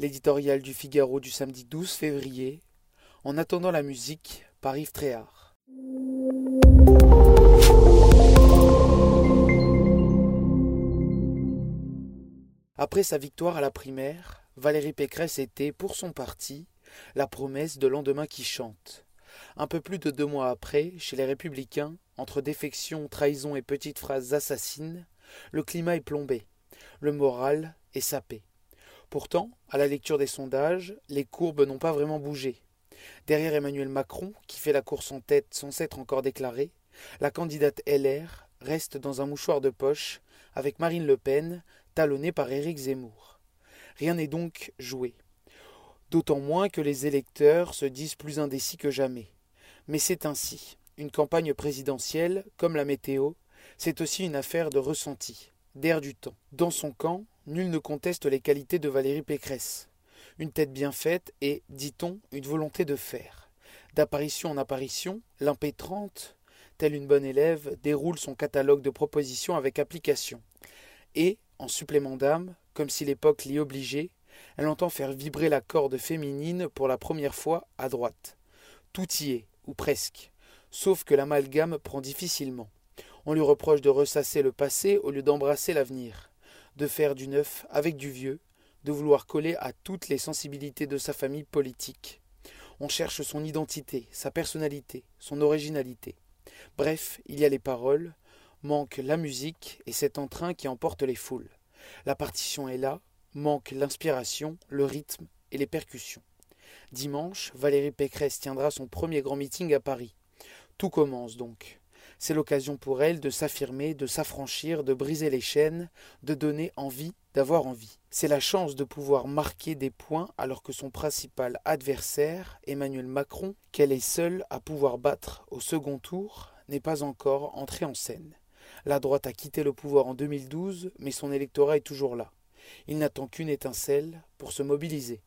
L'éditorial du Figaro du samedi 12 février. En attendant la musique, par Yves Tréhard. Après sa victoire à la primaire, Valérie Pécresse était, pour son parti, la promesse de lendemain qui chante. Un peu plus de deux mois après, chez les Républicains, entre défection, trahison et petites phrases assassines, le climat est plombé, le moral est sapé. Pourtant, à la lecture des sondages, les courbes n'ont pas vraiment bougé. Derrière Emmanuel Macron, qui fait la course en tête sans s'être encore déclarée, la candidate LR reste dans un mouchoir de poche avec Marine Le Pen, talonnée par Éric Zemmour. Rien n'est donc joué. D'autant moins que les électeurs se disent plus indécis que jamais. Mais c'est ainsi. Une campagne présidentielle, comme la météo, c'est aussi une affaire de ressenti, d'air du temps. Dans son camp, nul ne conteste les qualités de Valérie Pécresse. Une tête bien faite et, dit-on, une volonté de faire. D'apparition en apparition, l'impétrante, telle une bonne élève, déroule son catalogue de propositions avec application. Et, en supplément d'âme, comme si l'époque l'y obligeait, elle entend faire vibrer la corde féminine pour la première fois à droite. Tout y est, ou presque, sauf que l'amalgame prend difficilement. On lui reproche de ressasser le passé au lieu d'embrasser l'avenir, de faire du neuf avec du vieux, de vouloir coller à toutes les sensibilités de sa famille politique. On cherche son identité, sa personnalité, son originalité. Bref, il y a les paroles, manque la musique et cet entrain qui emporte les foules. La partition est là, manque l'inspiration, le rythme et les percussions. Dimanche, Valérie Pécresse tiendra son premier grand meeting à Paris. Tout commence donc. C'est l'occasion pour elle de s'affirmer, de s'affranchir, de briser les chaînes, de donner envie d'avoir envie. C'est la chance de pouvoir marquer des points alors que son principal adversaire, Emmanuel Macron, qu'elle est seule à pouvoir battre au second tour, n'est pas encore entré en scène. La droite a quitté le pouvoir en 2012, mais son électorat est toujours là. Il n'attend qu'une étincelle pour se mobiliser.